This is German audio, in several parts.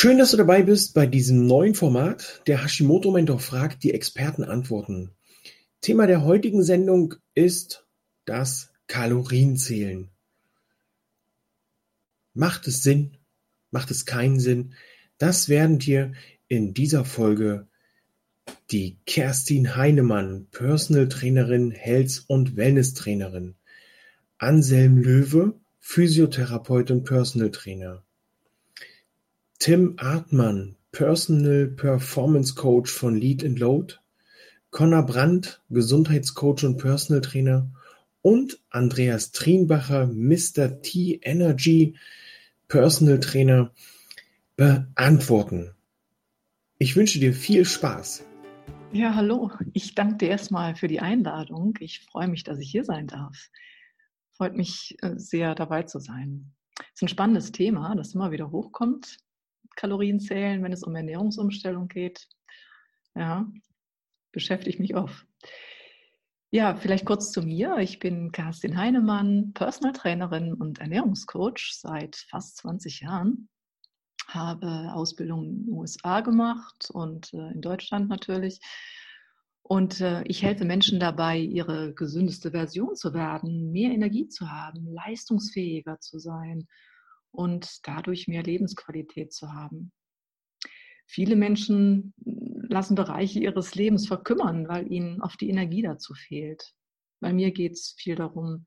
Schön, dass du dabei bist bei diesem neuen Format. Der Hashimoto Mentor fragt, die Experten antworten. Thema der heutigen Sendung ist das Kalorienzählen. Macht es Sinn? Macht es keinen Sinn? Das werden dir in dieser Folge die Kerstin Heinemann, Personal Trainerin, Health- und Wellness Trainerin, Anselm Löwe, Physiotherapeut und Personal Trainer, Tim Artmann, Personal Performance Coach von Lead and Load, Conor Brandt, Gesundheitscoach und Personal Trainer und Andreas Trienbacher, Mr. T Energy Personal Trainer beantworten. Ich wünsche dir viel Spaß. Ja, hallo. Ich danke dir erstmal für die Einladung. Ich freue mich, dass ich hier sein darf. Freut mich äh, sehr, dabei zu sein. Es ist ein spannendes Thema, das immer wieder hochkommt. Kalorien zählen, wenn es um Ernährungsumstellung geht. Ja, beschäftige mich oft. Ja, vielleicht kurz zu mir. Ich bin Kerstin Heinemann, Personal Trainerin und Ernährungscoach seit fast 20 Jahren. Habe Ausbildung in den USA gemacht und äh, in Deutschland natürlich. Und äh, ich helfe Menschen dabei, ihre gesündeste Version zu werden, mehr Energie zu haben, leistungsfähiger zu sein und dadurch mehr Lebensqualität zu haben. Viele Menschen lassen Bereiche ihres Lebens verkümmern, weil ihnen oft die Energie dazu fehlt. Bei mir geht es viel darum,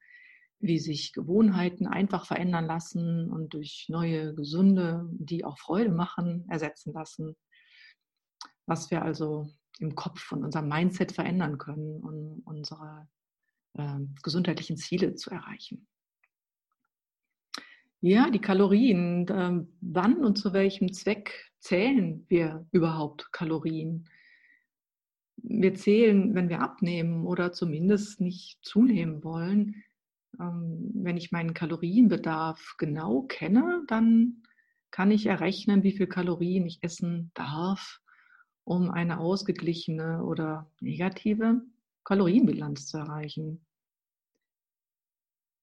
wie sich Gewohnheiten einfach verändern lassen und durch neue, gesunde, die auch Freude machen, ersetzen lassen. Was wir also im Kopf und unserem Mindset verändern können, um unsere äh, gesundheitlichen Ziele zu erreichen. Ja, die Kalorien. Ähm, wann und zu welchem Zweck zählen wir überhaupt Kalorien? Wir zählen, wenn wir abnehmen oder zumindest nicht zunehmen wollen. Ähm, wenn ich meinen Kalorienbedarf genau kenne, dann kann ich errechnen, wie viel Kalorien ich essen darf, um eine ausgeglichene oder negative Kalorienbilanz zu erreichen.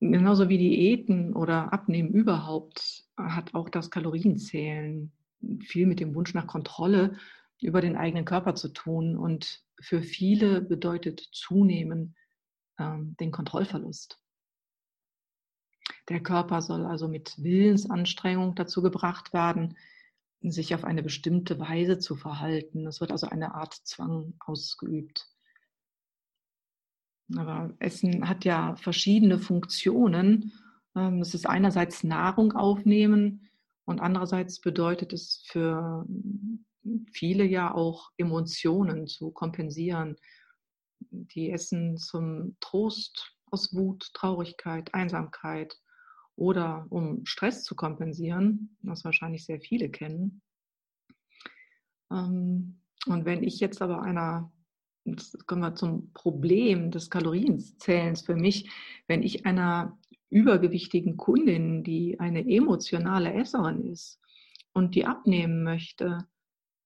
Genauso wie Diäten oder Abnehmen überhaupt hat auch das Kalorienzählen viel mit dem Wunsch nach Kontrolle über den eigenen Körper zu tun. Und für viele bedeutet Zunehmen ähm, den Kontrollverlust. Der Körper soll also mit Willensanstrengung dazu gebracht werden, sich auf eine bestimmte Weise zu verhalten. Es wird also eine Art Zwang ausgeübt. Aber Essen hat ja verschiedene Funktionen. Ähm, es ist einerseits Nahrung aufnehmen und andererseits bedeutet es für viele ja auch Emotionen zu kompensieren. Die essen zum Trost aus Wut, Traurigkeit, Einsamkeit oder um Stress zu kompensieren, was wahrscheinlich sehr viele kennen. Ähm, und wenn ich jetzt aber einer jetzt kommen wir zum Problem des Kalorienzählens für mich, wenn ich einer übergewichtigen Kundin, die eine emotionale Esserin ist und die abnehmen möchte,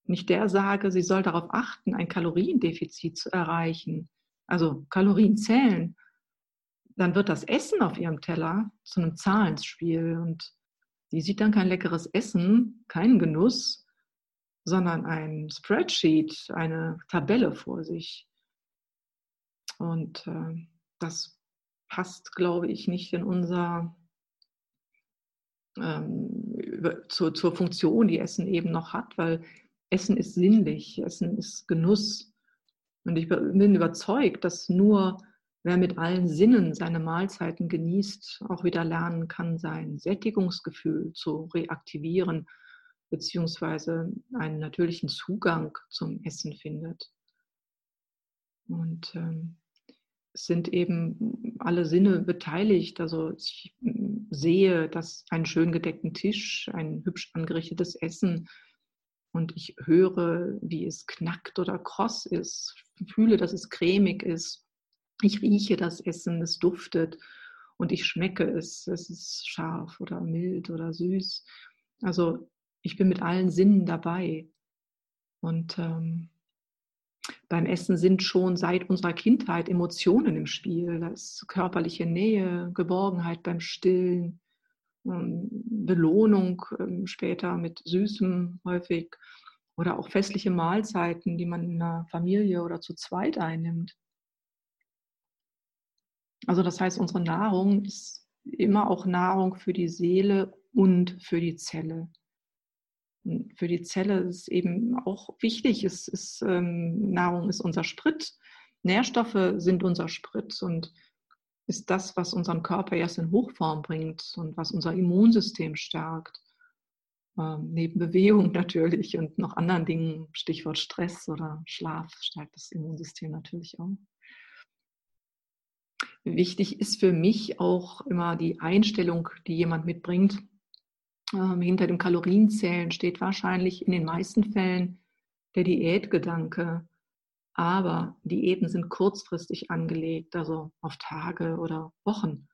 nicht der sage, sie soll darauf achten, ein Kaloriendefizit zu erreichen, also Kalorien zählen, dann wird das Essen auf ihrem Teller zu einem Zahlenspiel. Und die sieht dann kein leckeres Essen, keinen Genuss, sondern ein Spreadsheet, eine Tabelle vor sich. Und äh, das passt, glaube ich, nicht in unser ähm, über, zur, zur Funktion, die Essen eben noch hat, weil Essen ist sinnlich, Essen ist Genuss. Und ich bin überzeugt, dass nur wer mit allen Sinnen seine Mahlzeiten genießt, auch wieder lernen kann, sein Sättigungsgefühl zu reaktivieren beziehungsweise einen natürlichen Zugang zum Essen findet. Und ähm, sind eben alle Sinne beteiligt. Also ich sehe, dass einen schön gedeckten Tisch, ein hübsch angerichtetes Essen und ich höre, wie es knackt oder kross ist, fühle, dass es cremig ist. Ich rieche das Essen, es duftet und ich schmecke es. Es ist scharf oder mild oder süß. Also ich bin mit allen Sinnen dabei. Und ähm, beim Essen sind schon seit unserer Kindheit Emotionen im Spiel. Da ist körperliche Nähe, Geborgenheit beim Stillen, ähm, Belohnung ähm, später mit Süßem häufig oder auch festliche Mahlzeiten, die man in einer Familie oder zu zweit einnimmt. Also das heißt, unsere Nahrung ist immer auch Nahrung für die Seele und für die Zelle für die Zelle ist eben auch wichtig. Es ist, ähm, Nahrung ist unser Sprit, Nährstoffe sind unser Sprit und ist das, was unseren Körper erst in Hochform bringt und was unser Immunsystem stärkt. Ähm, neben Bewegung natürlich und noch anderen Dingen, Stichwort Stress oder Schlaf, stärkt das Immunsystem natürlich auch. Wichtig ist für mich auch immer die Einstellung, die jemand mitbringt, ähm, hinter dem Kalorienzählen steht wahrscheinlich in den meisten Fällen der Diätgedanke. Aber Diäten sind kurzfristig angelegt, also auf Tage oder Wochen.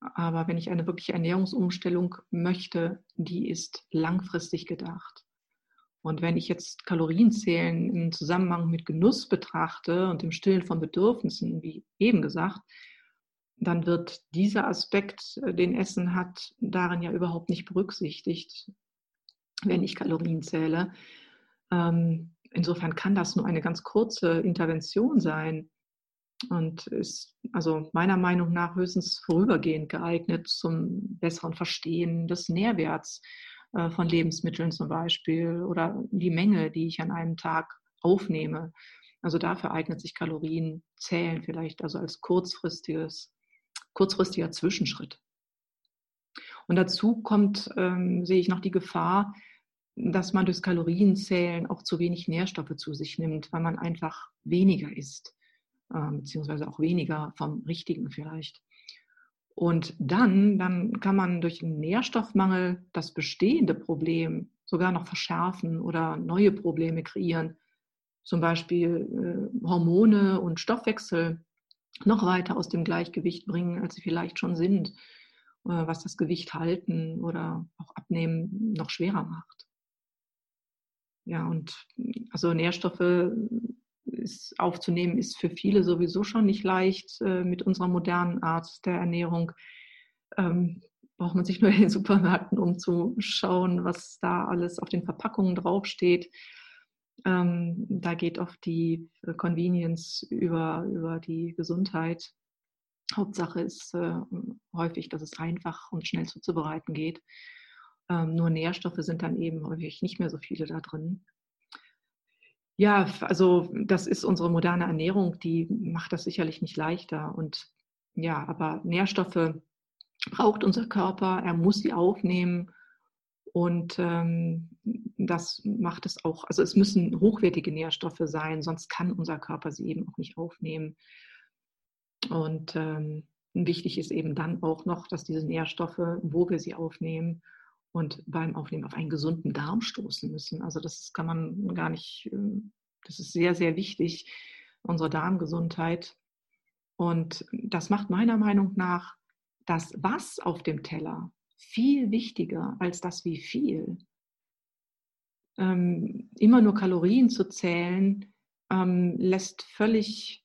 Aber wenn ich eine wirkliche Ernährungsumstellung möchte, die ist langfristig gedacht. Und wenn ich jetzt Kalorienzählen im Zusammenhang mit Genuss betrachte und dem Stillen von Bedürfnissen, wie eben gesagt, dann wird dieser Aspekt, äh, den Essen hat, darin ja überhaupt nicht berücksichtigt, wenn ich Kalorien zähle. Ähm, insofern kann das nur eine ganz kurze Intervention sein und ist also meiner Meinung nach höchstens vorübergehend geeignet zum besseren Verstehen des Nährwerts äh, von Lebensmitteln zum Beispiel oder die Menge, die ich an einem Tag aufnehme. Also dafür eignet sich Kalorienzählen vielleicht also als kurzfristiges kurzfristiger Zwischenschritt. Und dazu kommt, ähm, sehe ich noch die Gefahr, dass man durchs Kalorienzählen auch zu wenig Nährstoffe zu sich nimmt, weil man einfach weniger isst, äh, beziehungsweise auch weniger vom Richtigen vielleicht. Und dann, dann kann man durch einen Nährstoffmangel das bestehende Problem sogar noch verschärfen oder neue Probleme kreieren. Zum Beispiel äh, Hormone und Stoffwechsel noch weiter aus dem Gleichgewicht bringen, als sie vielleicht schon sind, äh, was das Gewicht halten oder auch abnehmen noch schwerer macht. Ja, und also Nährstoffe ist, aufzunehmen ist für viele sowieso schon nicht leicht äh, mit unserer modernen Art der Ernährung. Ähm, braucht man sich nur in den Supermärkten umzuschauen, was da alles auf den Verpackungen draufsteht. Ähm, da geht oft die äh, Convenience über, über die Gesundheit. Hauptsache ist äh, häufig, dass es einfach und schnell zuzubereiten geht. Ähm, nur Nährstoffe sind dann eben häufig nicht mehr so viele da drin. Ja, also das ist unsere moderne Ernährung, die macht das sicherlich nicht leichter. Und ja, aber Nährstoffe braucht unser Körper, er muss sie aufnehmen und ähm, das macht es auch, also es müssen hochwertige Nährstoffe sein, sonst kann unser Körper sie eben auch nicht aufnehmen. Und ähm, wichtig ist eben dann auch noch, dass diese Nährstoffe, wo wir sie aufnehmen und beim Aufnehmen auf einen gesunden Darm stoßen müssen. Also das kann man gar nicht, ähm, das ist sehr, sehr wichtig, unsere Darmgesundheit. Und das macht meiner Meinung nach das Was auf dem Teller viel wichtiger als das wie viel. Ähm, immer nur Kalorien zu zählen, ähm, lässt völlig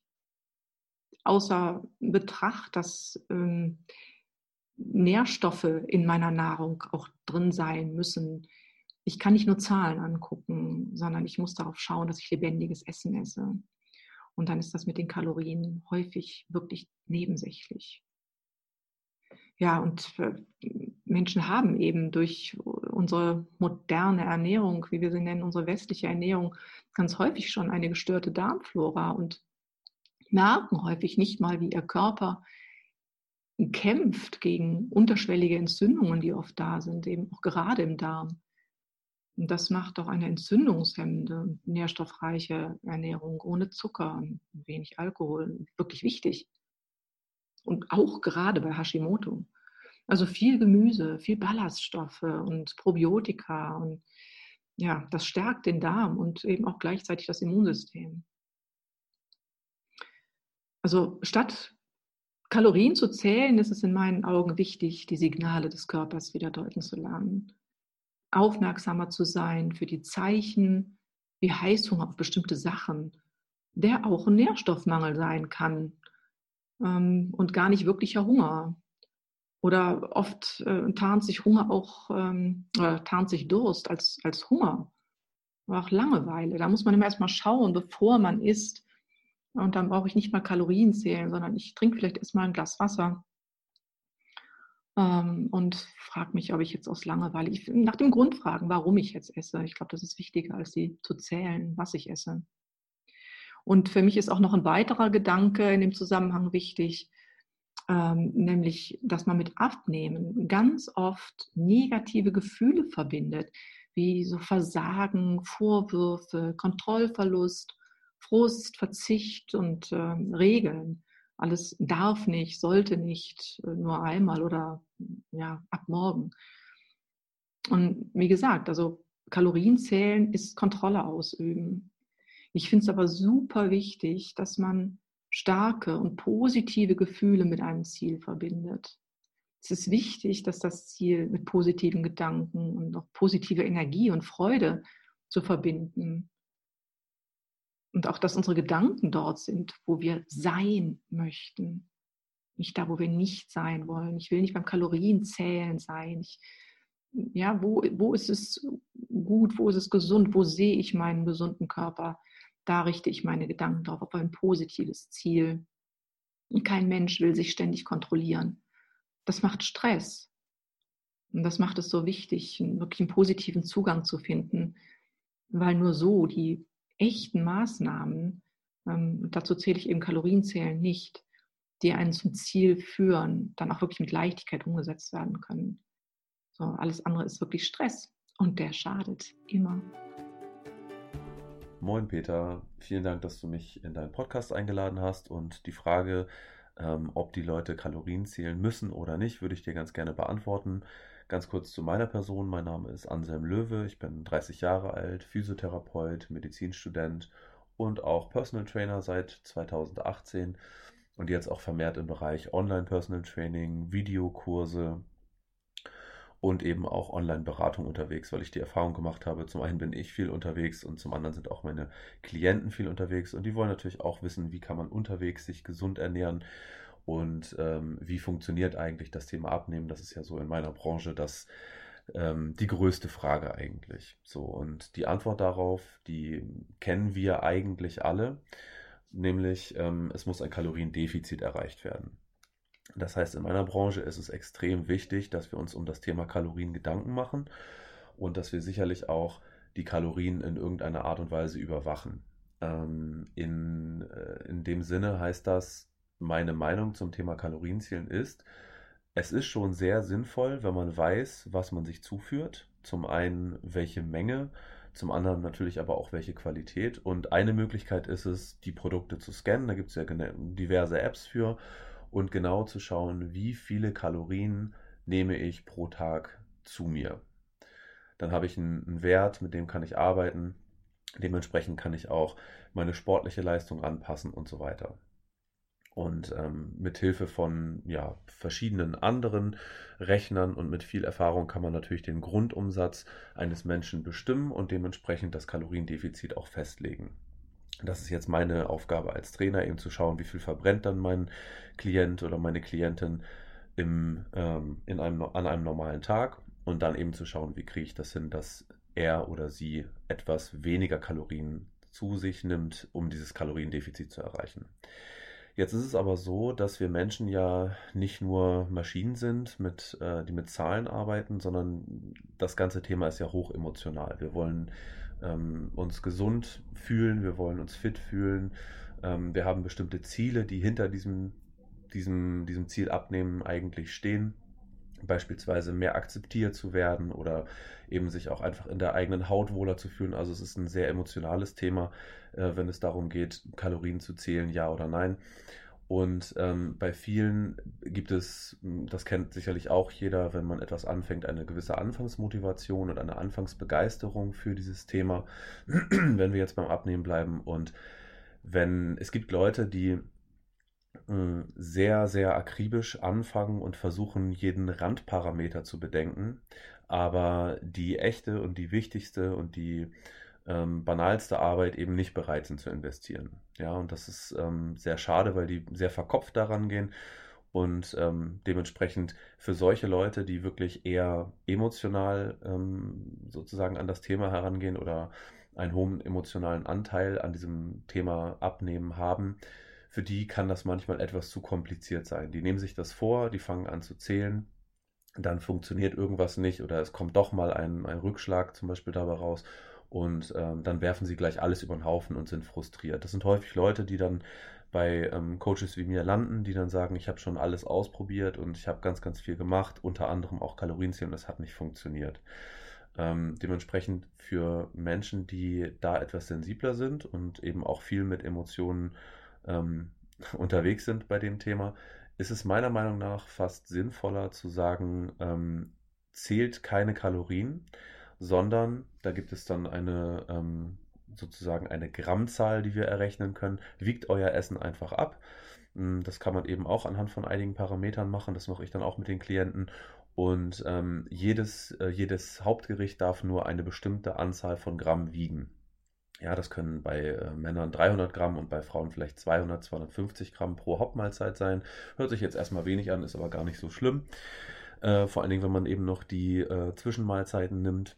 außer Betracht, dass ähm, Nährstoffe in meiner Nahrung auch drin sein müssen. Ich kann nicht nur Zahlen angucken, sondern ich muss darauf schauen, dass ich lebendiges Essen esse. Und dann ist das mit den Kalorien häufig wirklich nebensächlich. Ja, und äh, Menschen haben eben durch unsere moderne Ernährung, wie wir sie nennen, unsere westliche Ernährung, ganz häufig schon eine gestörte Darmflora und merken häufig nicht mal, wie ihr Körper kämpft gegen unterschwellige Entzündungen, die oft da sind, eben auch gerade im Darm. Und das macht auch eine entzündungshemmende, nährstoffreiche Ernährung ohne Zucker und wenig Alkohol wirklich wichtig. Und auch gerade bei Hashimoto. Also viel Gemüse, viel Ballaststoffe und Probiotika und ja, das stärkt den Darm und eben auch gleichzeitig das Immunsystem. Also statt Kalorien zu zählen, ist es in meinen Augen wichtig, die Signale des Körpers wieder deuten zu lernen. Aufmerksamer zu sein für die Zeichen wie Heißhunger auf bestimmte Sachen, der auch ein Nährstoffmangel sein kann ähm, und gar nicht wirklicher Hunger. Oder oft äh, tarnt sich Hunger auch, ähm, oder tarnt sich Durst als, als Hunger. Oder auch Langeweile. Da muss man immer erstmal schauen, bevor man isst. Und dann brauche ich nicht mal Kalorien zählen, sondern ich trinke vielleicht erstmal ein Glas Wasser ähm, und frage mich, ob ich jetzt aus Langeweile, ich, nach dem Grund fragen, warum ich jetzt esse. Ich glaube, das ist wichtiger, als sie zu zählen, was ich esse. Und für mich ist auch noch ein weiterer Gedanke in dem Zusammenhang wichtig ähm, nämlich dass man mit Abnehmen ganz oft negative Gefühle verbindet, wie so Versagen, Vorwürfe, Kontrollverlust, Frust, Verzicht und äh, Regeln. Alles darf nicht, sollte nicht, äh, nur einmal oder ja, ab morgen. Und wie gesagt, also Kalorien zählen ist Kontrolle ausüben. Ich finde es aber super wichtig, dass man starke und positive Gefühle mit einem Ziel verbindet. Es ist wichtig, dass das Ziel mit positiven Gedanken und auch positive Energie und Freude zu verbinden. Und auch, dass unsere Gedanken dort sind, wo wir sein möchten. Nicht da, wo wir nicht sein wollen. Ich will nicht beim Kalorienzählen sein. Ich, ja, wo, wo ist es gut, wo ist es gesund, wo sehe ich meinen gesunden Körper? Da richte ich meine Gedanken drauf, auf ein positives Ziel. Kein Mensch will sich ständig kontrollieren. Das macht Stress. Und das macht es so wichtig, wirklich einen positiven Zugang zu finden, weil nur so die echten Maßnahmen, ähm, dazu zähle ich eben Kalorienzählen nicht, die einen zum Ziel führen, dann auch wirklich mit Leichtigkeit umgesetzt werden können. So, alles andere ist wirklich Stress und der schadet immer. Moin Peter, vielen Dank, dass du mich in deinen Podcast eingeladen hast und die Frage, ähm, ob die Leute Kalorien zählen müssen oder nicht, würde ich dir ganz gerne beantworten. Ganz kurz zu meiner Person. Mein Name ist Anselm Löwe. Ich bin 30 Jahre alt, Physiotherapeut, Medizinstudent und auch Personal Trainer seit 2018 und jetzt auch vermehrt im Bereich Online Personal Training, Videokurse, und eben auch Online-Beratung unterwegs, weil ich die Erfahrung gemacht habe, zum einen bin ich viel unterwegs und zum anderen sind auch meine Klienten viel unterwegs und die wollen natürlich auch wissen, wie kann man unterwegs sich gesund ernähren und ähm, wie funktioniert eigentlich das Thema Abnehmen. Das ist ja so in meiner Branche das ähm, die größte Frage eigentlich. So und die Antwort darauf, die kennen wir eigentlich alle, nämlich ähm, es muss ein Kaloriendefizit erreicht werden. Das heißt, in meiner Branche ist es extrem wichtig, dass wir uns um das Thema Kalorien Gedanken machen und dass wir sicherlich auch die Kalorien in irgendeiner Art und Weise überwachen. Ähm, in, äh, in dem Sinne heißt das, meine Meinung zum Thema Kalorienzielen ist, es ist schon sehr sinnvoll, wenn man weiß, was man sich zuführt. Zum einen, welche Menge, zum anderen natürlich aber auch welche Qualität. Und eine Möglichkeit ist es, die Produkte zu scannen. Da gibt es ja diverse Apps für und genau zu schauen, wie viele Kalorien nehme ich pro Tag zu mir. Dann habe ich einen, Wert, mit dem kann ich arbeiten. Dementsprechend kann ich auch meine sportliche Leistung anpassen und so weiter. Und ähm, mit Hilfe von ja, verschiedenen anderen Rechnern und mit viel Erfahrung kann man natürlich den Grundumsatz eines Menschen bestimmen und dementsprechend das Kaloriendefizit auch festlegen. Das ist jetzt meine Aufgabe als Trainer, eben zu schauen, wie viel verbrennt dann mein Klient oder meine Klientin im, ähm, in einem, an einem normalen Tag und dann eben zu schauen, wie kriege ich das hin, dass er oder sie etwas weniger Kalorien zu sich nimmt, um dieses Kaloriendefizit zu erreichen. Jetzt ist es aber so, dass wir Menschen ja nicht nur Maschinen sind, mit, äh, die mit Zahlen arbeiten, sondern das ganze Thema ist ja hoch emotional. Wir wollen ähm, uns gesund fühlen, wir wollen uns fit fühlen. Ähm, wir haben bestimmte Ziele, die hinter diesem, diesem, diesem Ziel abnehmen eigentlich stehen. beispielsweise mehr akzeptiert zu werden oder eben sich auch einfach in der eigenen Haut wohler zu fühlen. Also es ist ein sehr emotionales Thema, äh, wenn es darum geht, Kalorien zu zählen, ja oder nein. Und ähm, bei vielen gibt es, das kennt sicherlich auch jeder, wenn man etwas anfängt, eine gewisse Anfangsmotivation und eine Anfangsbegeisterung für dieses Thema, wenn wir jetzt beim Abnehmen bleiben. Und wenn es gibt Leute, die hm, sehr, sehr akribisch anfangen und versuchen, jeden Randparameter zu bedenken. Aber die echte und die wichtigste und die ähm, banalste Arbeit eben nicht bereit sind zu investieren. Ja, und das ist ähm, sehr schade, weil die sehr verkopft daran gehen und ähm, dementsprechend für solche Leute, die wirklich eher emotional ähm, sozusagen an das Thema herangehen oder einen hohen emotionalen Anteil an diesem Thema abnehmen haben, für die kann das manchmal etwas zu kompliziert sein. Die nehmen sich das vor, die fangen an zu zählen, dann funktioniert irgendwas nicht oder es kommt doch mal ein, ein Rückschlag zum Beispiel dabei raus und ähm, dann werfen sie gleich alles über den Haufen und sind frustriert. Das sind häufig Leute, die dann bei ähm, Coaches wie mir landen, die dann sagen, ich habe schon alles ausprobiert und ich habe ganz, ganz viel gemacht, unter anderem auch Kalorienzählen, das hat nicht funktioniert. Ähm, dementsprechend für Menschen, die da etwas sensibler sind und eben auch viel mit Emotionen ähm, unterwegs sind bei dem Thema, ist es meiner Meinung nach fast sinnvoller zu sagen, ähm, zählt keine Kalorien, sondern da gibt es dann eine ähm, sozusagen eine Grammzahl, die wir errechnen können. Wiegt euer Essen einfach ab. Hm, das kann man eben auch anhand von einigen Parametern machen. Das mache ich dann auch mit den Klienten. Und ähm, jedes, äh, jedes Hauptgericht darf nur eine bestimmte Anzahl von Gramm wiegen. Ja, das können bei äh, Männern 300 Gramm und bei Frauen vielleicht 200, 250 Gramm pro Hauptmahlzeit sein. Hört sich jetzt erstmal wenig an, ist aber gar nicht so schlimm. Äh, vor allen Dingen, wenn man eben noch die äh, Zwischenmahlzeiten nimmt.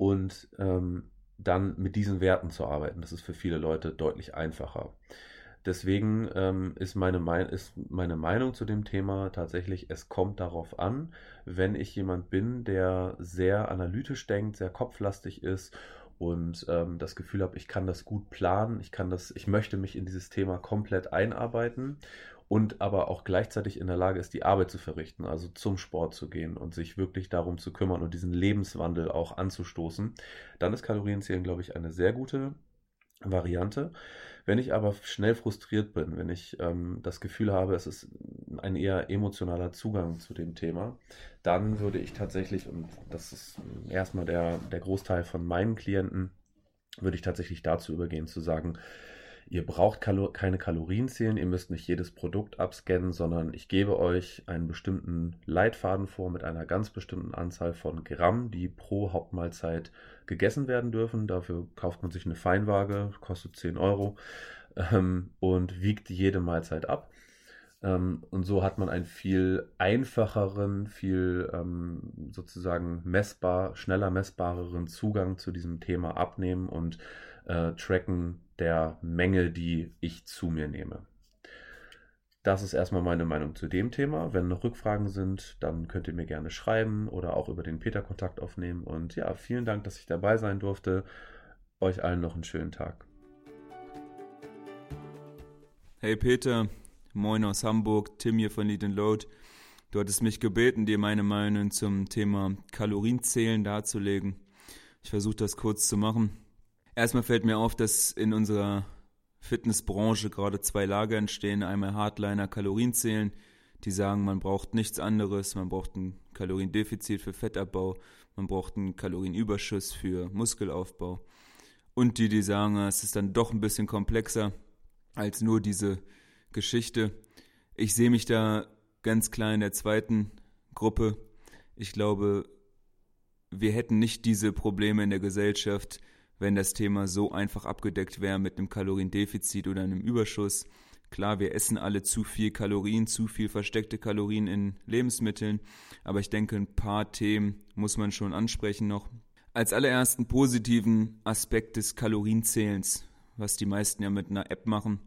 Und ähm, dann mit diesen Werten zu arbeiten, das ist für viele Leute deutlich einfacher. Deswegen ähm, ist, meine Mein ist meine Meinung zu dem Thema tatsächlich, es kommt darauf an, wenn ich jemand bin, der sehr analytisch denkt, sehr kopflastig ist und ähm, das Gefühl habe, ich kann das gut planen, ich kann das, ich möchte mich in dieses Thema komplett einarbeiten und aber auch gleichzeitig in der Lage ist, die Arbeit zu verrichten, also zum Sport zu gehen und sich wirklich darum zu kümmern und diesen Lebenswandel auch anzustoßen, dann ist Kalorienzählen, glaube ich, eine sehr gute Variante. Wenn ich aber schnell frustriert bin, wenn ich ähm, das Gefühl habe, es ist ein eher emotionaler Zugang zu dem Thema, dann würde ich tatsächlich, und das ist erstmal der, der Großteil von meinen Klienten, würde ich tatsächlich dazu übergehen zu sagen, Ihr braucht Kalo keine Kalorien zählen, ihr müsst nicht jedes Produkt abscannen, sondern ich gebe euch einen bestimmten Leitfaden vor mit einer ganz bestimmten Anzahl von Gramm, die pro Hauptmahlzeit gegessen werden dürfen. Dafür kauft man sich eine Feinwaage, kostet 10 Euro ähm, und wiegt jede Mahlzeit ab. Ähm, und so hat man einen viel einfacheren, viel ähm, sozusagen messbar, schneller messbareren Zugang zu diesem Thema abnehmen und äh, tracken der Menge, die ich zu mir nehme. Das ist erstmal meine Meinung zu dem Thema. Wenn noch Rückfragen sind, dann könnt ihr mir gerne schreiben oder auch über den Peter Kontakt aufnehmen. Und ja, vielen Dank, dass ich dabei sein durfte. Euch allen noch einen schönen Tag. Hey Peter, moin aus Hamburg, Tim hier von Lead and Load. Du hattest mich gebeten, dir meine Meinung zum Thema Kalorienzählen darzulegen. Ich versuche das kurz zu machen. Erstmal fällt mir auf, dass in unserer Fitnessbranche gerade zwei Lager entstehen. Einmal Hardliner Kalorien zählen, die sagen, man braucht nichts anderes, man braucht ein Kaloriendefizit für Fettabbau, man braucht einen Kalorienüberschuss für Muskelaufbau. Und die, die sagen, es ist dann doch ein bisschen komplexer als nur diese Geschichte. Ich sehe mich da ganz klar in der zweiten Gruppe. Ich glaube, wir hätten nicht diese Probleme in der Gesellschaft, wenn das Thema so einfach abgedeckt wäre mit einem Kaloriendefizit oder einem Überschuss. Klar, wir essen alle zu viel Kalorien, zu viel versteckte Kalorien in Lebensmitteln, aber ich denke, ein paar Themen muss man schon ansprechen noch. Als allerersten positiven Aspekt des Kalorienzählens, was die meisten ja mit einer App machen,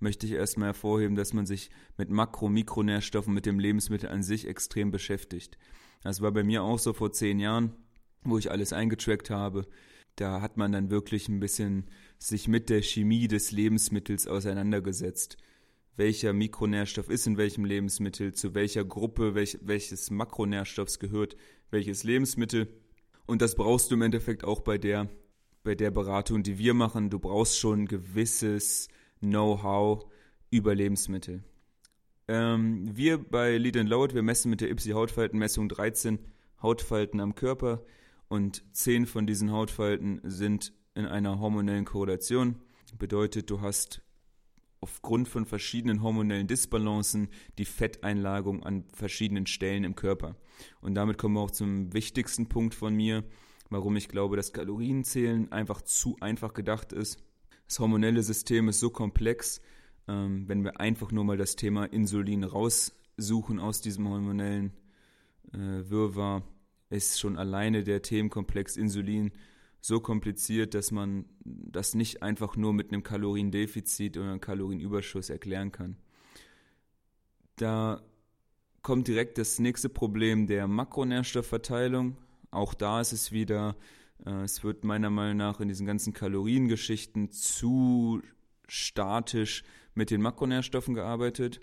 möchte ich erstmal hervorheben, dass man sich mit Makro-, Mikronährstoffen, mit dem Lebensmittel an sich extrem beschäftigt. Das war bei mir auch so vor zehn Jahren, wo ich alles eingetrackt habe da hat man dann wirklich ein bisschen sich mit der Chemie des Lebensmittels auseinandergesetzt. welcher Mikronährstoff ist in welchem Lebensmittel, zu welcher Gruppe welch, welches Makronährstoffs gehört welches Lebensmittel. Und das brauchst du im Endeffekt auch bei der, bei der Beratung, die wir machen. Du brauchst schon gewisses Know-how über Lebensmittel. Ähm, wir bei Lead and Load, wir messen mit der IPSI-Hautfaltenmessung 13 Hautfalten am Körper und 10 von diesen Hautfalten sind in einer hormonellen Korrelation. Bedeutet, du hast aufgrund von verschiedenen hormonellen Disbalancen die Fetteinlagung an verschiedenen Stellen im Körper. Und damit kommen wir auch zum wichtigsten Punkt von mir, warum ich glaube, dass Kalorienzählen einfach zu einfach gedacht ist. Das hormonelle System ist so komplex, ähm, wenn wir einfach nur mal das Thema Insulin raussuchen aus diesem hormonellen äh, Wirrwarr, ist schon alleine der Themenkomplex Insulin so kompliziert, dass man das nicht einfach nur mit einem Kaloriendefizit oder einem Kalorienüberschuss erklären kann. Da kommt direkt das nächste Problem der Makronährstoffverteilung. Auch da ist es wieder, äh, es wird meiner Meinung nach in diesen ganzen Kaloriengeschichten zu statisch mit den Makronährstoffen gearbeitet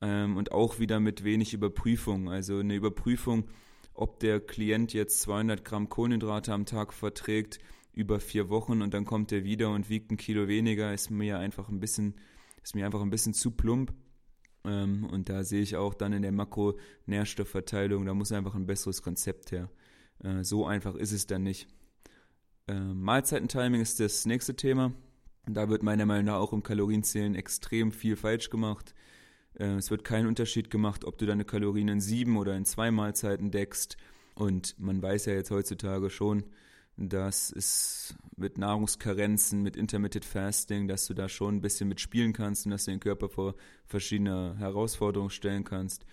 ähm, und auch wieder mit wenig Überprüfung. Also eine Überprüfung ob der Klient jetzt 200 Gramm Kohlenhydrate am Tag verträgt über vier Wochen und dann kommt er wieder und wiegt ein Kilo weniger, ist mir einfach ein bisschen, ist mir einfach ein bisschen zu plump. Ähm, und da sehe ich auch dann in der Makronährstoffverteilung, da muss einfach ein besseres Konzept her. Äh, so einfach ist es dann nicht. Äh, Mahlzeitentiming ist das nächste Thema. Da wird meiner Meinung nach auch im Kalorienzählen extrem viel falsch gemacht. Äh, es wird kein Unterschied gemacht, ob du deine Kalorien in sieben oder in zwei Mahlzeiten deckst. Und man weiß ja jetzt heutzutage schon, dass es mit Nahrungskarenzen, mit Intermittent Fasting, dass du da schon ein bisschen mitspielen kannst und dass du den Körper vor verschiedene Herausforderungen stellen kannst.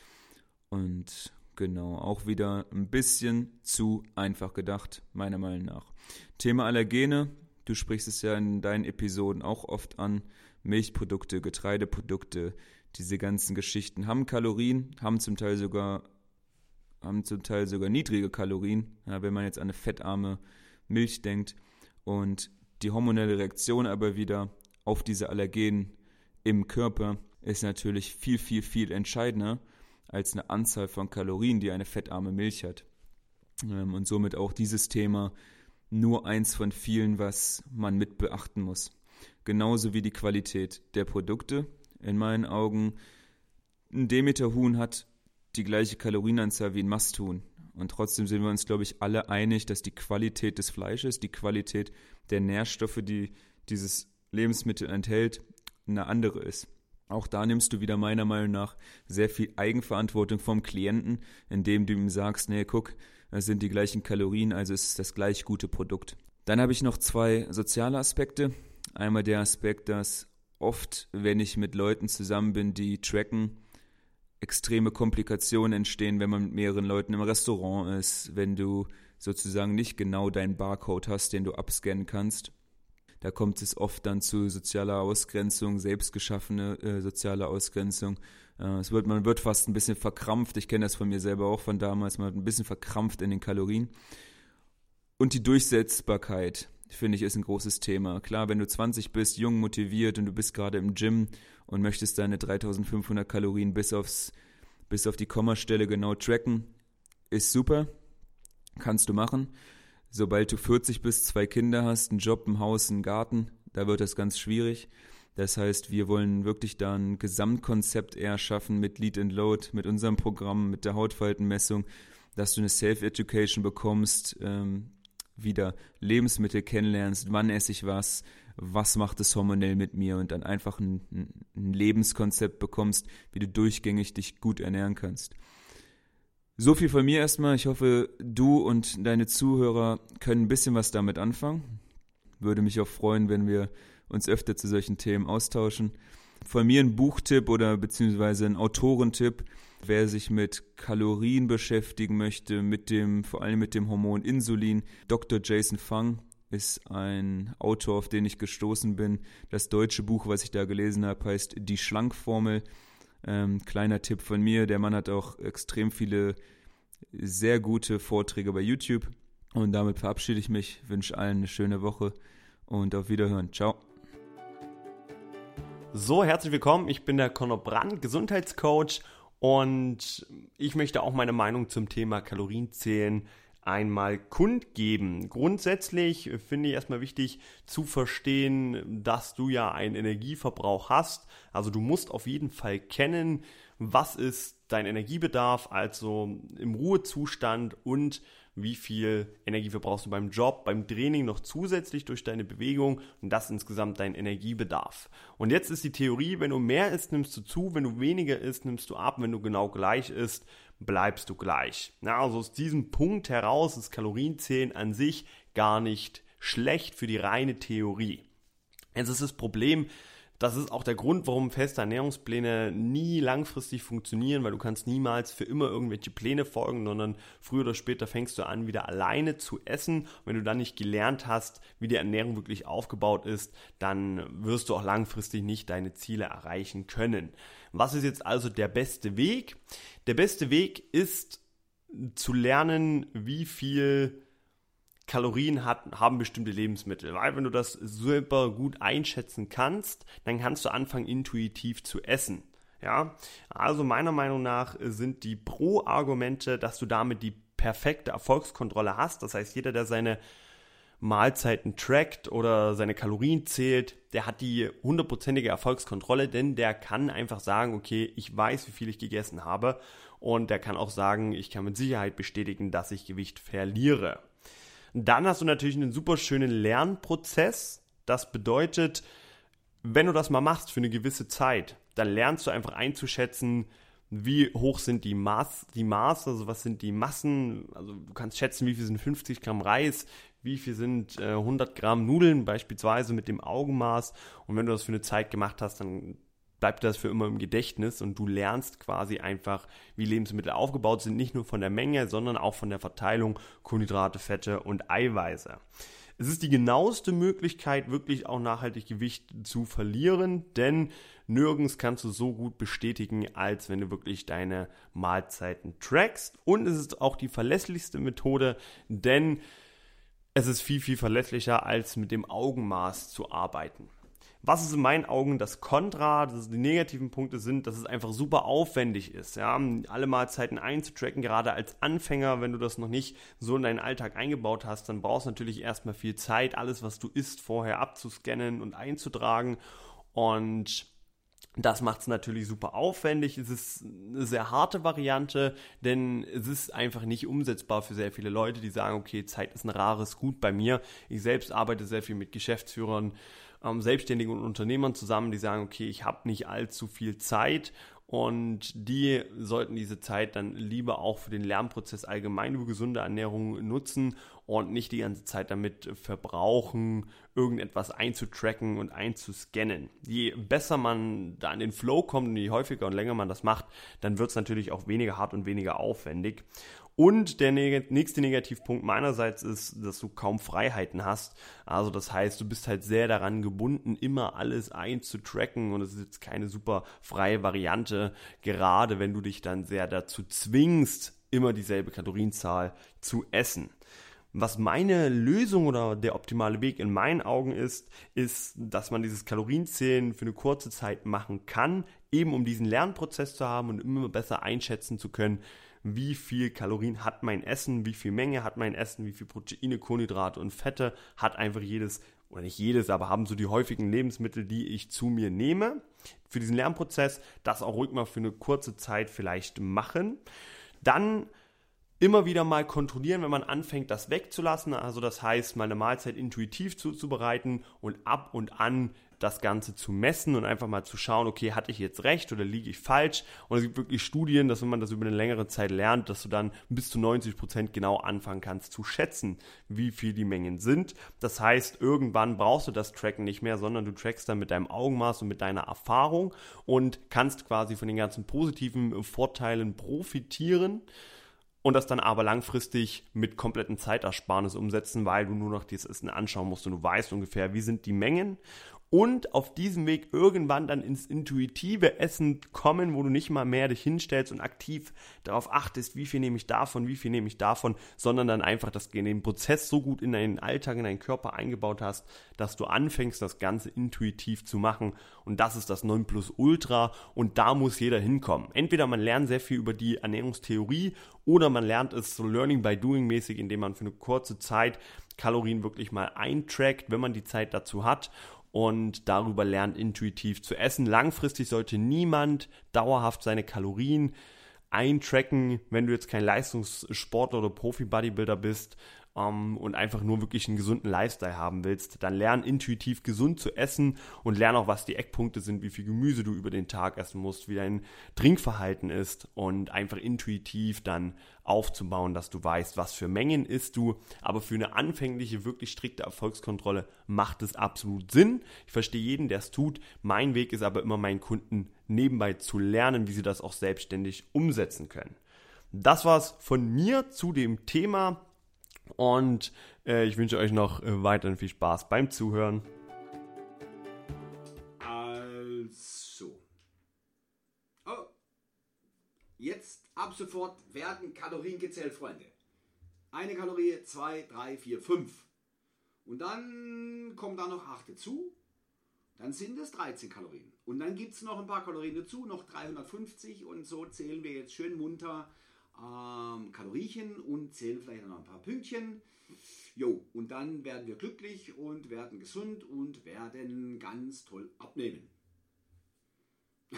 Und genau, auch wieder ein bisschen zu einfach gedacht, meiner Meinung nach. Thema Allergene, du sprichst es ja in deinen Episoden auch oft an. Milchprodukte, Getreideprodukte, diese ganzen Geschichten haben Kalorien, haben zum Teil sogar, haben zum Teil sogar niedrige Kalorien, ja, wenn man jetzt an eine fettarme Milch denkt. Und die hormonelle Reaktion aber wieder auf diese Allergenen im Körper ist natürlich viel, viel, viel entscheidender als eine Anzahl von Kalorien, die eine fettarme Milch hat. Ähm, und somit auch dieses Thema nur eins von vielen, was man mit beachten muss. Genauso wie die Qualität der Produkte, in meinen Augen, ein Demeter-Huhn hat die gleiche Kalorienanzahl wie ein Masthuhn. Und trotzdem sind wir uns, glaube ich, alle einig, dass die Qualität des Fleisches, die Qualität der Nährstoffe, die dieses Lebensmittel enthält, eine andere ist. Auch da nimmst du wieder meiner Meinung nach sehr viel Eigenverantwortung vom Klienten, indem du ihm sagst, nee, guck, das sind die gleichen Kalorien, also ist das gleich gute Produkt. Dann habe ich noch zwei soziale Aspekte. Einmal der Aspekt, dass oft, wenn ich mit Leuten zusammen bin, die tracken, extreme Komplikationen entstehen, wenn man mit mehreren Leuten im Restaurant ist, wenn du sozusagen nicht genau deinen Barcode hast, den du abscannen kannst. Da kommt es oft dann zu sozialer Ausgrenzung, selbstgeschaffene äh, soziale Ausgrenzung. Äh, es wird, man wird fast ein bisschen verkrampft. Ich kenne das von mir selber auch von damals. Man wird ein bisschen verkrampft in den Kalorien. Und die Durchsetzbarkeit finde ich, ist ein großes Thema. Klar, wenn du 20 bist, jung, motiviert und du bist gerade im Gym und möchtest deine 3500 Kalorien bis, aufs, bis auf die Kommastelle genau tracken, ist super. Kannst du machen. Sobald du 40 bist, zwei Kinder hast, einen Job, ein Haus, einen Garten, da wird das ganz schwierig. Das heißt, wir wollen wirklich da ein Gesamtkonzept eher schaffen mit Lead and Load, mit unserem Programm, mit der Hautfaltenmessung, dass du eine Self-Education bekommst, ähm, wieder Lebensmittel kennenlernst, wann esse ich was, was macht es hormonell mit mir und dann einfach ein, ein Lebenskonzept bekommst, wie du durchgängig dich gut ernähren kannst. So viel von mir erstmal. Ich hoffe, du und deine Zuhörer können ein bisschen was damit anfangen. Würde mich auch freuen, wenn wir uns öfter zu solchen Themen austauschen. Von mir ein Buchtipp oder beziehungsweise ein Autorentipp Wer sich mit Kalorien beschäftigen möchte, mit dem, vor allem mit dem Hormon Insulin, Dr. Jason Fung ist ein Autor, auf den ich gestoßen bin. Das deutsche Buch, was ich da gelesen habe, heißt Die Schlankformel. Ähm, kleiner Tipp von mir. Der Mann hat auch extrem viele sehr gute Vorträge bei YouTube. Und damit verabschiede ich mich, wünsche allen eine schöne Woche und auf Wiederhören. Ciao. So, herzlich willkommen. Ich bin der Conor Brandt, Gesundheitscoach und ich möchte auch meine Meinung zum Thema Kalorienzählen einmal kundgeben. Grundsätzlich finde ich erstmal wichtig zu verstehen, dass du ja einen Energieverbrauch hast. Also du musst auf jeden Fall kennen, was ist dein Energiebedarf, also im Ruhezustand und wie viel Energie verbrauchst du beim Job, beim Training noch zusätzlich durch deine Bewegung und das insgesamt dein Energiebedarf. Und jetzt ist die Theorie, wenn du mehr isst, nimmst du zu, wenn du weniger isst, nimmst du ab, wenn du genau gleich isst, bleibst du gleich. Na, also aus diesem Punkt heraus ist Kalorienzählen an sich gar nicht schlecht für die reine Theorie. Jetzt ist das Problem, das ist auch der Grund, warum feste Ernährungspläne nie langfristig funktionieren, weil du kannst niemals für immer irgendwelche Pläne folgen, sondern früher oder später fängst du an, wieder alleine zu essen. Und wenn du dann nicht gelernt hast, wie die Ernährung wirklich aufgebaut ist, dann wirst du auch langfristig nicht deine Ziele erreichen können. Was ist jetzt also der beste Weg? Der beste Weg ist zu lernen, wie viel Kalorien hat, haben bestimmte Lebensmittel. Weil wenn du das super gut einschätzen kannst, dann kannst du anfangen, intuitiv zu essen. Ja, also meiner Meinung nach sind die Pro-Argumente, dass du damit die perfekte Erfolgskontrolle hast. Das heißt, jeder, der seine Mahlzeiten trackt oder seine Kalorien zählt, der hat die hundertprozentige Erfolgskontrolle, denn der kann einfach sagen, okay, ich weiß, wie viel ich gegessen habe und der kann auch sagen, ich kann mit Sicherheit bestätigen, dass ich Gewicht verliere. Dann hast du natürlich einen super schönen Lernprozess. Das bedeutet, wenn du das mal machst für eine gewisse Zeit, dann lernst du einfach einzuschätzen, wie hoch sind die Maß, die Maße, also was sind die Massen, also du kannst schätzen, wie viel sind 50 Gramm Reis, wie viel sind äh, 100 Gramm Nudeln beispielsweise mit dem Augenmaß und wenn du das für eine Zeit gemacht hast, dann bleibt das für immer im Gedächtnis und du lernst quasi einfach, wie Lebensmittel aufgebaut sind, nicht nur von der Menge, sondern auch von der Verteilung Kohlenhydrate, Fette und Eiweiße. Es ist die genaueste Möglichkeit, wirklich auch nachhaltig Gewicht zu verlieren, denn nirgends kannst du so gut bestätigen, als wenn du wirklich deine Mahlzeiten trackst. Und es ist auch die verlässlichste Methode, denn es ist viel, viel verlässlicher, als mit dem Augenmaß zu arbeiten. Was ist in meinen Augen das Kontra, dass die negativen Punkte sind, dass es einfach super aufwendig ist, ja, alle Mahlzeiten einzutracken, gerade als Anfänger, wenn du das noch nicht so in deinen Alltag eingebaut hast, dann brauchst du natürlich erstmal viel Zeit, alles, was du isst, vorher abzuscannen und einzutragen und das macht es natürlich super aufwendig. Es ist eine sehr harte Variante, denn es ist einfach nicht umsetzbar für sehr viele Leute, die sagen, okay, Zeit ist ein rares Gut bei mir. Ich selbst arbeite sehr viel mit Geschäftsführern ähm, Selbstständigen und Unternehmern zusammen, die sagen, okay, ich habe nicht allzu viel Zeit und die sollten diese Zeit dann lieber auch für den Lernprozess allgemein über gesunde Ernährung nutzen und nicht die ganze Zeit damit verbrauchen, irgendetwas einzutracken und einzuscannen. Je besser man da in den Flow kommt und je häufiger und länger man das macht, dann wird es natürlich auch weniger hart und weniger aufwendig. Und der nächste Negativpunkt meinerseits ist, dass du kaum Freiheiten hast. Also das heißt, du bist halt sehr daran gebunden, immer alles einzutracken und es ist jetzt keine super freie Variante, gerade wenn du dich dann sehr dazu zwingst, immer dieselbe Kalorienzahl zu essen. Was meine Lösung oder der optimale Weg in meinen Augen ist, ist, dass man dieses Kalorienzählen für eine kurze Zeit machen kann, eben um diesen Lernprozess zu haben und immer besser einschätzen zu können, wie viel Kalorien hat mein Essen, wie viel Menge hat mein Essen, wie viel Proteine, Kohlenhydrate und Fette hat einfach jedes, oder nicht jedes, aber haben so die häufigen Lebensmittel, die ich zu mir nehme. Für diesen Lernprozess das auch ruhig mal für eine kurze Zeit vielleicht machen. Dann immer wieder mal kontrollieren, wenn man anfängt, das wegzulassen. Also das heißt, meine Mahlzeit intuitiv zuzubereiten und ab und an das Ganze zu messen und einfach mal zu schauen, okay, hatte ich jetzt recht oder liege ich falsch? Und es gibt wirklich Studien, dass wenn man das über eine längere Zeit lernt, dass du dann bis zu 90 Prozent genau anfangen kannst zu schätzen, wie viel die Mengen sind. Das heißt, irgendwann brauchst du das Tracken nicht mehr, sondern du trackst dann mit deinem Augenmaß und mit deiner Erfahrung und kannst quasi von den ganzen positiven Vorteilen profitieren und das dann aber langfristig mit kompletten Zeitersparnis umsetzen, weil du nur noch dieses Essen anschauen musst und du weißt ungefähr, wie sind die Mengen und auf diesem Weg irgendwann dann ins intuitive Essen kommen, wo du nicht mal mehr dich hinstellst und aktiv darauf achtest, wie viel nehme ich davon, wie viel nehme ich davon, sondern dann einfach das, den Prozess so gut in deinen Alltag, in deinen Körper eingebaut hast, dass du anfängst, das Ganze intuitiv zu machen. Und das ist das 9 Plus Ultra und da muss jeder hinkommen. Entweder man lernt sehr viel über die Ernährungstheorie oder man lernt es so Learning by Doing mäßig, indem man für eine kurze Zeit Kalorien wirklich mal eintrackt, wenn man die Zeit dazu hat und darüber lernt intuitiv zu essen. Langfristig sollte niemand dauerhaft seine Kalorien eintracken, wenn du jetzt kein Leistungssportler oder Profi-Bodybuilder bist ähm, und einfach nur wirklich einen gesunden Lifestyle haben willst, dann lern intuitiv gesund zu essen und lern auch, was die Eckpunkte sind, wie viel Gemüse du über den Tag essen musst, wie dein Trinkverhalten ist und einfach intuitiv dann aufzubauen, dass du weißt, was für Mengen isst du. Aber für eine anfängliche, wirklich strikte Erfolgskontrolle macht es absolut Sinn. Ich verstehe jeden, der es tut. Mein Weg ist aber immer, meinen Kunden nebenbei zu lernen, wie sie das auch selbstständig umsetzen können. Das war's von mir zu dem Thema. Und äh, ich wünsche euch noch äh, weiterhin viel Spaß beim Zuhören. Also. Oh. Jetzt ab sofort werden Kalorien gezählt, Freunde. Eine Kalorie, zwei, drei, vier, fünf. Und dann kommen da noch acht dazu. Dann sind es 13 Kalorien. Und dann gibt es noch ein paar Kalorien dazu, noch 350. Und so zählen wir jetzt schön munter ähm, Kalorien und zählen vielleicht noch ein paar Pünktchen. Jo, und dann werden wir glücklich und werden gesund und werden ganz toll abnehmen.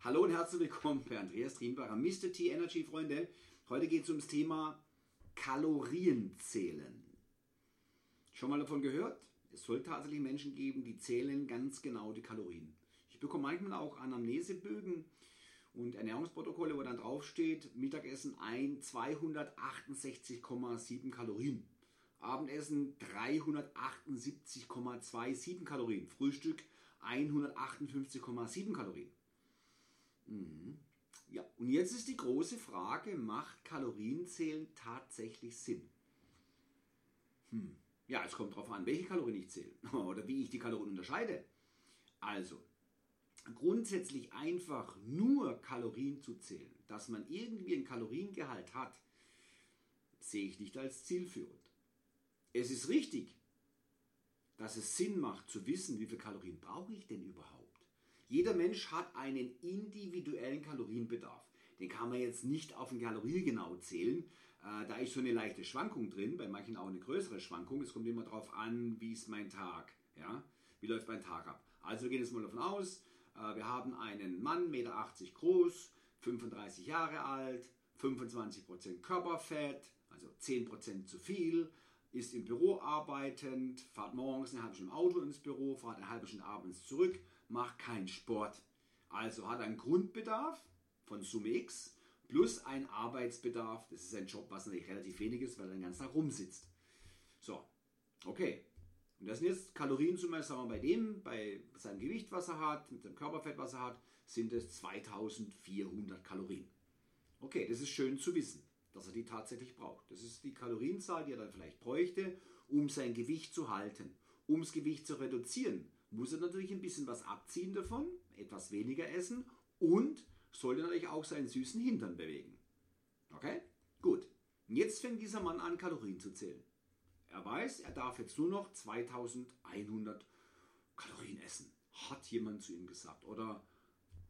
Hallo und herzlich willkommen bei Andreas Triembacher, Mr. T Energy, Freunde. Heute geht es ums Thema Kalorienzählen. Schon mal davon gehört? Es soll tatsächlich Menschen geben, die zählen ganz genau die Kalorien. Ich bekomme manchmal auch Anamnesebögen und Ernährungsprotokolle, wo dann draufsteht, Mittagessen ein 268,7 Kalorien. Abendessen 378,27 Kalorien. Frühstück 158,7 Kalorien. Mhm. Ja, und jetzt ist die große Frage, macht Kalorienzählen tatsächlich Sinn? Hm. Ja, es kommt darauf an, welche Kalorien ich zähle oder wie ich die Kalorien unterscheide. Also, grundsätzlich einfach nur Kalorien zu zählen, dass man irgendwie einen Kaloriengehalt hat, sehe ich nicht als zielführend. Es ist richtig, dass es Sinn macht zu wissen, wie viele Kalorien brauche ich denn überhaupt. Jeder Mensch hat einen individuellen Kalorienbedarf. Den kann man jetzt nicht auf ein Kalorie genau zählen. Äh, da ist so eine leichte Schwankung drin, bei manchen auch eine größere Schwankung. Es kommt immer darauf an, wie ist mein Tag. Ja? Wie läuft mein Tag ab? Also wir gehen jetzt mal davon aus, wir haben einen Mann, 1,80 Meter groß, 35 Jahre alt, 25% Körperfett, also 10% zu viel, ist im Büro arbeitend, fahrt morgens eine halbe Stunde im Auto ins Büro, fahrt eine halbe Stunde abends zurück, macht keinen Sport. Also hat einen Grundbedarf von Summe X plus ein Arbeitsbedarf. Das ist ein Job, was natürlich relativ wenig ist, weil er den ganzen Tag rumsitzt. So, okay. Und das sind jetzt Kalorien zum Beispiel, sagen wir, bei dem, bei seinem Gewicht, was er hat, mit dem Körperfett, was er hat, sind es 2400 Kalorien. Okay, das ist schön zu wissen, dass er die tatsächlich braucht. Das ist die Kalorienzahl, die er dann vielleicht bräuchte, um sein Gewicht zu halten. Um das Gewicht zu reduzieren, muss er natürlich ein bisschen was abziehen davon, etwas weniger essen und sollte natürlich auch seinen süßen Hintern bewegen. Okay? Gut. Und jetzt fängt dieser Mann an, Kalorien zu zählen. Er weiß, er darf jetzt nur noch 2100 Kalorien essen. Hat jemand zu ihm gesagt. Oder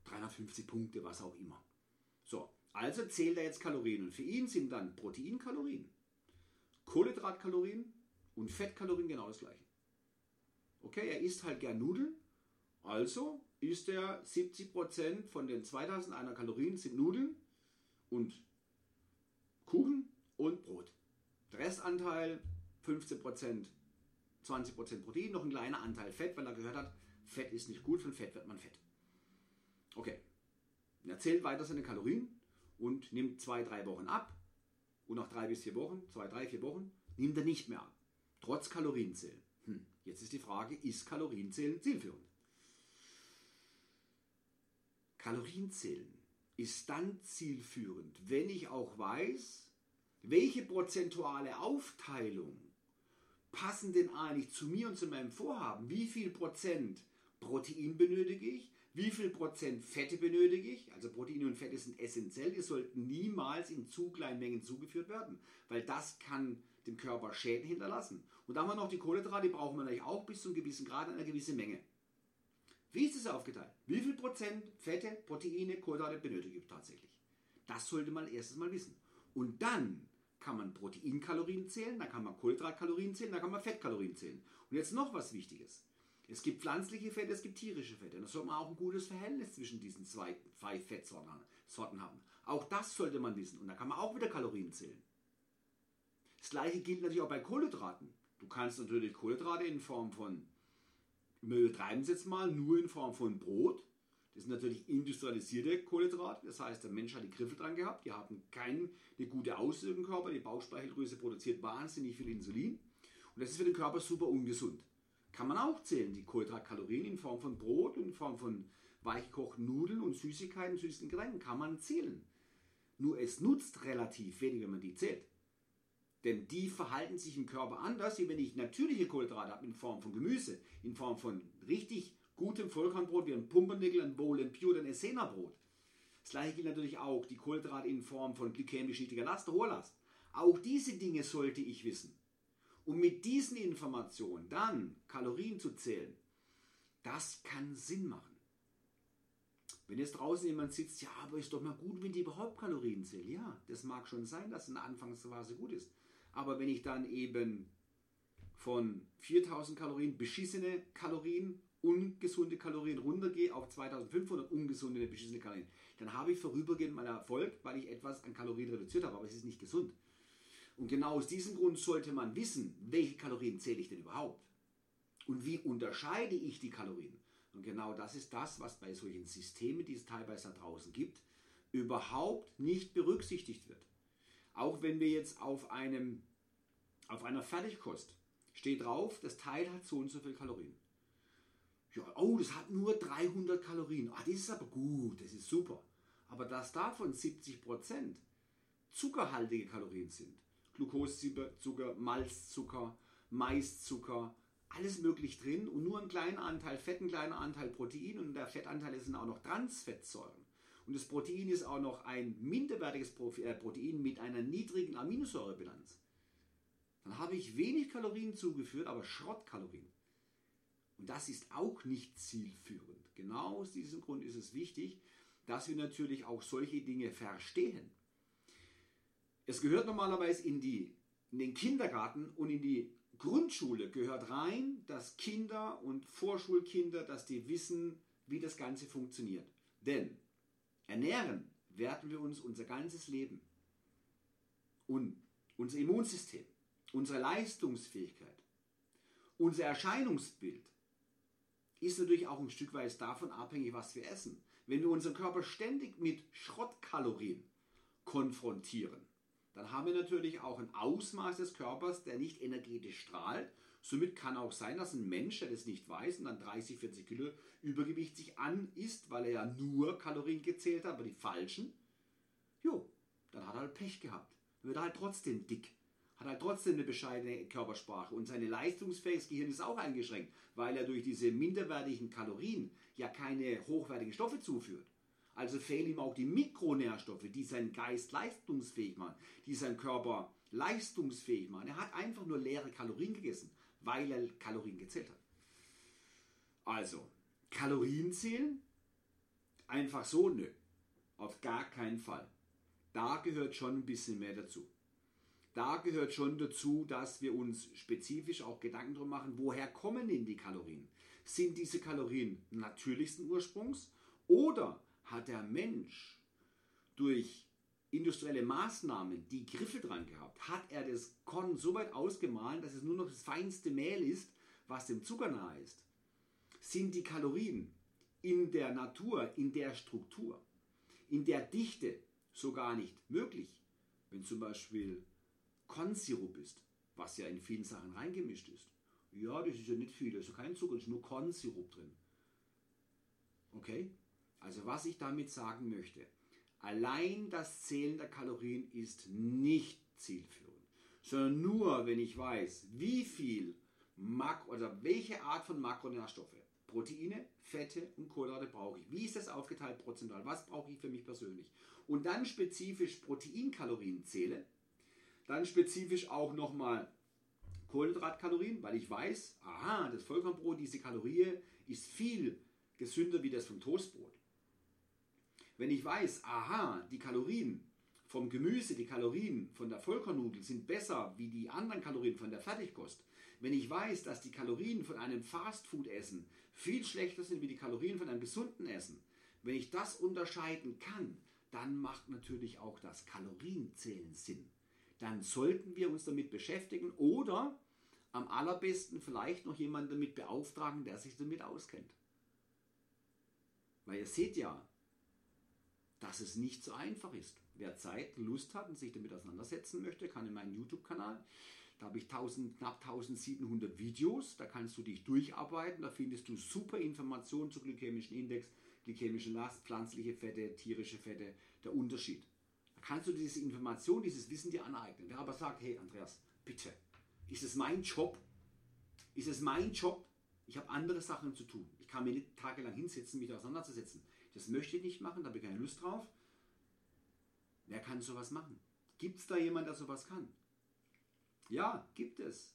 350 Punkte, was auch immer. So, also zählt er jetzt Kalorien. Und für ihn sind dann Proteinkalorien, Kohlenhydratkalorien und Fettkalorien genau das gleiche. Okay, er isst halt gern Nudeln. Also isst er 70% von den 2100 Kalorien sind Nudeln und Kuchen und Brot. Der Restanteil 15%, 20% Protein, noch ein kleiner Anteil Fett, weil er gehört hat, Fett ist nicht gut, von Fett wird man fett. Okay. er zählt weiter seine Kalorien und nimmt zwei, drei Wochen ab. Und nach drei bis vier Wochen, zwei, drei, vier Wochen, nimmt er nicht mehr ab. Trotz Kalorienzählen. Hm. Jetzt ist die Frage, ist Kalorienzählen zielführend? Kalorienzählen ist dann zielführend, wenn ich auch weiß, welche prozentuale Aufteilung passen denn eigentlich zu mir und zu meinem Vorhaben? Wie viel Prozent Protein benötige ich, wie viel Prozent Fette benötige ich. Also Proteine und Fette sind essentiell, die sollten niemals in zu kleinen Mengen zugeführt werden, weil das kann dem Körper Schäden hinterlassen. Und dann haben wir noch die Kohlenhydrate, die brauchen wir natürlich auch bis zu einem gewissen Grad, einer gewissen Menge. Wie ist es aufgeteilt? Wie viel Prozent Fette, Proteine, Kohlenhydrate benötige ich tatsächlich? Das sollte man erstes mal wissen. Und dann kann man Proteinkalorien zählen, dann kann man Kohlenhydratkalorien zählen, dann kann man Fettkalorien zählen. Und jetzt noch was Wichtiges. Es gibt pflanzliche Fette, es gibt tierische Fette. Da sollte man auch ein gutes Verhältnis zwischen diesen zwei, zwei Fettsorten haben. Auch das sollte man wissen. Und da kann man auch wieder Kalorien zählen. Das gleiche gilt natürlich auch bei Kohlenhydraten. Du kannst natürlich Kohlenhydrate in Form von, wir übertreiben es jetzt mal, nur in Form von Brot. Das sind natürlich industrialisierte Kohlenhydrate. Das heißt, der Mensch hat die Griffel dran gehabt. Die haben keine gute Auswirkung im Körper. Die Bauchspeicheldrüse produziert wahnsinnig viel Insulin. Und das ist für den Körper super ungesund. Kann man auch zählen, die Kohlenhydratkalorien in Form von Brot in Form von weichgekochten Nudeln und Süßigkeiten, süßen Getränken kann man zählen. Nur es nutzt relativ wenig, wenn man die zählt. Denn die verhalten sich im Körper anders, wie wenn ich natürliche Kohlenhydrate habe in Form von Gemüse, in Form von richtig gutem Vollkornbrot wie ein Pumpernickel, ein Bowl and oder ein Essener-Brot. Das gleiche gilt natürlich auch die Kohlenhydrate in Form von glykämisch niedriger Last, hoher Last. Auch diese Dinge sollte ich wissen. Und mit diesen Informationen dann Kalorien zu zählen, das kann Sinn machen. Wenn jetzt draußen jemand sitzt, ja, aber ist doch mal gut, wenn die überhaupt Kalorien zählen. Ja, das mag schon sein, dass in der Anfangsphase gut ist. Aber wenn ich dann eben von 4000 Kalorien beschissene Kalorien, ungesunde Kalorien runtergehe auf 2500 ungesunde, beschissene Kalorien, dann habe ich vorübergehend mal Erfolg, weil ich etwas an Kalorien reduziert habe, aber es ist nicht gesund. Und genau aus diesem Grund sollte man wissen, welche Kalorien zähle ich denn überhaupt? Und wie unterscheide ich die Kalorien? Und genau das ist das, was bei solchen Systemen, die es teilweise da draußen gibt, überhaupt nicht berücksichtigt wird. Auch wenn wir jetzt auf, einem, auf einer Fertigkost steht drauf, das Teil hat so und so viel Kalorien. Ja, oh, das hat nur 300 Kalorien. Ah, das ist aber gut, das ist super. Aber dass davon 70% zuckerhaltige Kalorien sind, Glukosezucker, Malzzucker, Maiszucker, alles möglich drin und nur ein kleiner Anteil Fett, ein kleiner Anteil Protein und der Fettanteil sind auch noch Transfettsäuren. Und das Protein ist auch noch ein minderwertiges äh, Protein mit einer niedrigen Aminosäurebilanz. Dann habe ich wenig Kalorien zugeführt, aber Schrottkalorien. Und das ist auch nicht zielführend. Genau aus diesem Grund ist es wichtig, dass wir natürlich auch solche Dinge verstehen. Es gehört normalerweise in, die, in den Kindergarten und in die Grundschule gehört rein, dass Kinder und Vorschulkinder, dass die wissen, wie das Ganze funktioniert. Denn Ernähren werden wir uns unser ganzes Leben. Und unser Immunsystem, unsere Leistungsfähigkeit, unser Erscheinungsbild ist natürlich auch ein Stück weit davon abhängig, was wir essen. Wenn wir unseren Körper ständig mit Schrottkalorien konfrontieren, dann haben wir natürlich auch ein Ausmaß des Körpers, der nicht energetisch strahlt. Somit kann auch sein, dass ein Mensch, der das nicht weiß und dann 30, 40 Kilo Übergewicht sich an isst, weil er ja nur Kalorien gezählt hat, aber die falschen. Jo, dann hat er halt Pech gehabt. Dann wird er halt trotzdem dick. Hat halt trotzdem eine bescheidene Körpersprache. Und seine leistungsfähiges Gehirn ist auch eingeschränkt, weil er durch diese minderwertigen Kalorien ja keine hochwertigen Stoffe zuführt. Also fehlen ihm auch die Mikronährstoffe, die seinen Geist leistungsfähig machen, die seinen Körper leistungsfähig machen. Er hat einfach nur leere Kalorien gegessen, weil er Kalorien gezählt hat. Also, Kalorien zählen? Einfach so? Nö. Auf gar keinen Fall. Da gehört schon ein bisschen mehr dazu. Da gehört schon dazu, dass wir uns spezifisch auch Gedanken drum machen, woher kommen denn die Kalorien? Sind diese Kalorien natürlichsten Ursprungs oder hat der Mensch durch industrielle Maßnahmen die Griffe dran gehabt, hat er das Korn so weit ausgemahlen, dass es nur noch das feinste Mehl ist, was dem Zucker nahe ist. Sind die Kalorien in der Natur, in der Struktur, in der Dichte so gar nicht möglich, wenn zum Beispiel Kornsirup ist, was ja in vielen Sachen reingemischt ist. Ja, das ist ja nicht viel, da ist ja kein Zucker, da ist nur Kornsirup drin. Okay? Also was ich damit sagen möchte, allein das Zählen der Kalorien ist nicht zielführend, sondern nur, wenn ich weiß, wie viel Mak oder welche Art von Makronährstoffe Proteine, Fette und Kohlenhydrate brauche ich. Wie ist das aufgeteilt prozentual? Was brauche ich für mich persönlich? Und dann spezifisch Proteinkalorien zähle. Dann spezifisch auch nochmal Kohlenhydratkalorien, weil ich weiß, aha, das Vollkornbrot, diese Kalorie ist viel gesünder wie das vom Toastbrot. Wenn ich weiß, aha, die Kalorien vom Gemüse, die Kalorien von der Vollkornnudel sind besser wie die anderen Kalorien von der Fertigkost. Wenn ich weiß, dass die Kalorien von einem Fastfood-Essen viel schlechter sind wie die Kalorien von einem gesunden Essen, wenn ich das unterscheiden kann, dann macht natürlich auch das Kalorienzählen Sinn. Dann sollten wir uns damit beschäftigen oder am allerbesten vielleicht noch jemanden damit beauftragen, der sich damit auskennt. Weil ihr seht ja, dass es nicht so einfach ist. Wer Zeit, Lust hat und sich damit auseinandersetzen möchte, kann in meinen YouTube-Kanal. Da habe ich 1000, knapp 1700 Videos. Da kannst du dich durcharbeiten. Da findest du super Informationen zu glykämischen Index, glykämische Last, pflanzliche Fette, tierische Fette, der Unterschied. Da kannst du diese Information, dieses Wissen dir aneignen. Wer aber sagt, hey Andreas, bitte, ist es mein Job? Ist es mein Job? Ich habe andere Sachen zu tun. Ich kann mir nicht tagelang hinsetzen, mich auseinanderzusetzen. Das möchte ich nicht machen, da habe ich keine Lust drauf. Wer kann sowas machen? Gibt es da jemand, der sowas kann? Ja, gibt es.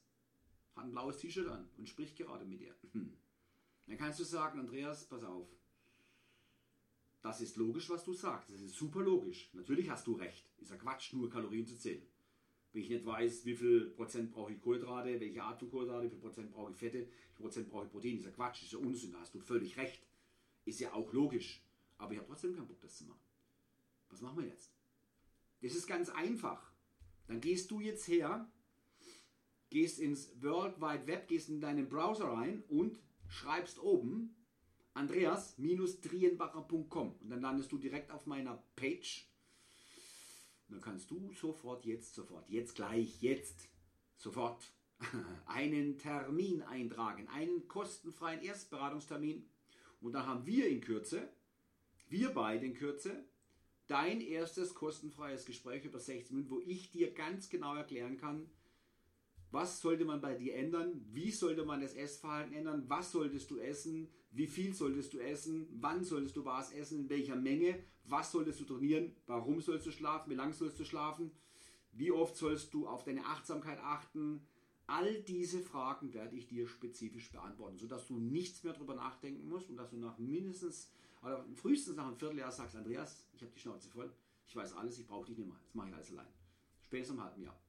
Hat ein blaues T-Shirt an und spricht gerade mit dir. Hm. Dann kannst du sagen, Andreas, pass auf. Das ist logisch, was du sagst. Das ist super logisch. Natürlich hast du recht. Ist ja Quatsch, nur Kalorien zu zählen. Wenn ich nicht weiß, wie viel Prozent brauche ich Kohlenhydrate, welche Art von Kohlenhydrate, wie viel Prozent brauche ich Fette, wie viel Prozent brauche ich Protein, ist ja Quatsch, ist ja Unsinn, da hast du völlig recht. Ist ja auch logisch. Aber ich habe trotzdem keinen Bock, das zu machen. Was machen wir jetzt? Das ist ganz einfach. Dann gehst du jetzt her, gehst ins World Wide Web, gehst in deinen Browser rein und schreibst oben andreas-drienbacher.com und dann landest du direkt auf meiner Page. Dann kannst du sofort, jetzt, sofort, jetzt gleich, jetzt, sofort einen Termin eintragen, einen kostenfreien Erstberatungstermin. Und da haben wir in Kürze wir beide in Kürze, dein erstes kostenfreies Gespräch über 16 Minuten, wo ich dir ganz genau erklären kann, was sollte man bei dir ändern, wie sollte man das Essverhalten ändern, was solltest du essen, wie viel solltest du essen, wann solltest du was essen, in welcher Menge, was solltest du trainieren, warum sollst du schlafen, wie lange sollst du schlafen, wie oft sollst du auf deine Achtsamkeit achten. All diese Fragen werde ich dir spezifisch beantworten, sodass du nichts mehr darüber nachdenken musst und dass du nach mindestens oder frühestens nach einem Vierteljahr sagst, Andreas, ich habe die Schnauze voll, ich weiß alles, ich brauche dich nicht mehr, jetzt mache ich alles allein. Spätestens im halben Jahr.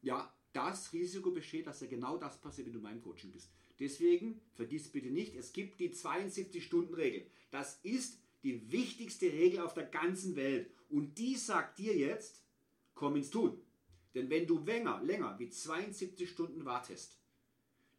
Ja, das Risiko besteht, dass ja genau das passiert, wenn du in meinem Coaching bist. Deswegen vergiss bitte nicht, es gibt die 72-Stunden-Regel. Das ist die wichtigste Regel auf der ganzen Welt. Und die sagt dir jetzt, komm ins Tun. Denn wenn du länger, länger wie 72 Stunden wartest,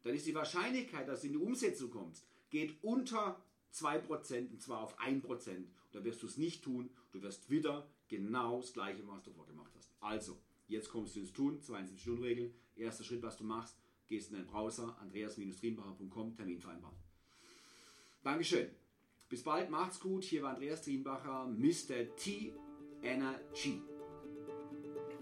dann ist die Wahrscheinlichkeit, dass du in die Umsetzung kommst, geht unter 2% und zwar auf 1%. Und da wirst du es nicht tun. Du wirst wieder genau das gleiche, was du vorgemacht hast. Also, jetzt kommst du ins Tun, 72-Stunden-Regel. Erster Schritt, was du machst, gehst in deinen Browser, andreas-trienbacher.com, Termin vereinbaren. Dankeschön. Bis bald, macht's gut. Hier war Andreas Trienbacher, Mr. T Energy.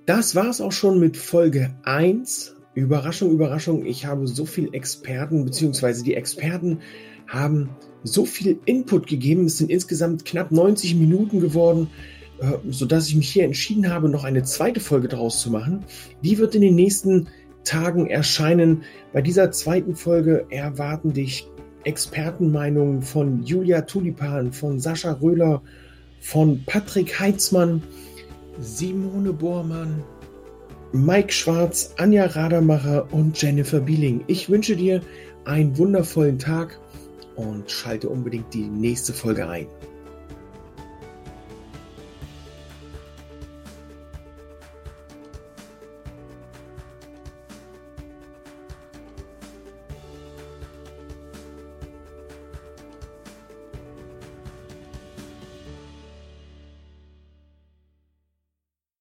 Das war's auch schon mit Folge 1. Überraschung, Überraschung. Ich habe so viele Experten, beziehungsweise die Experten haben so viel Input gegeben. Es sind insgesamt knapp 90 Minuten geworden, äh, sodass ich mich hier entschieden habe, noch eine zweite Folge daraus zu machen. Die wird in den nächsten Tagen erscheinen. Bei dieser zweiten Folge erwarten dich Expertenmeinungen von Julia Tulipan, von Sascha Röhler, von Patrick Heitzmann, Simone Bormann, Mike Schwarz, Anja Radermacher und Jennifer Bieling. Ich wünsche dir einen wundervollen Tag und schalte unbedingt die nächste Folge ein.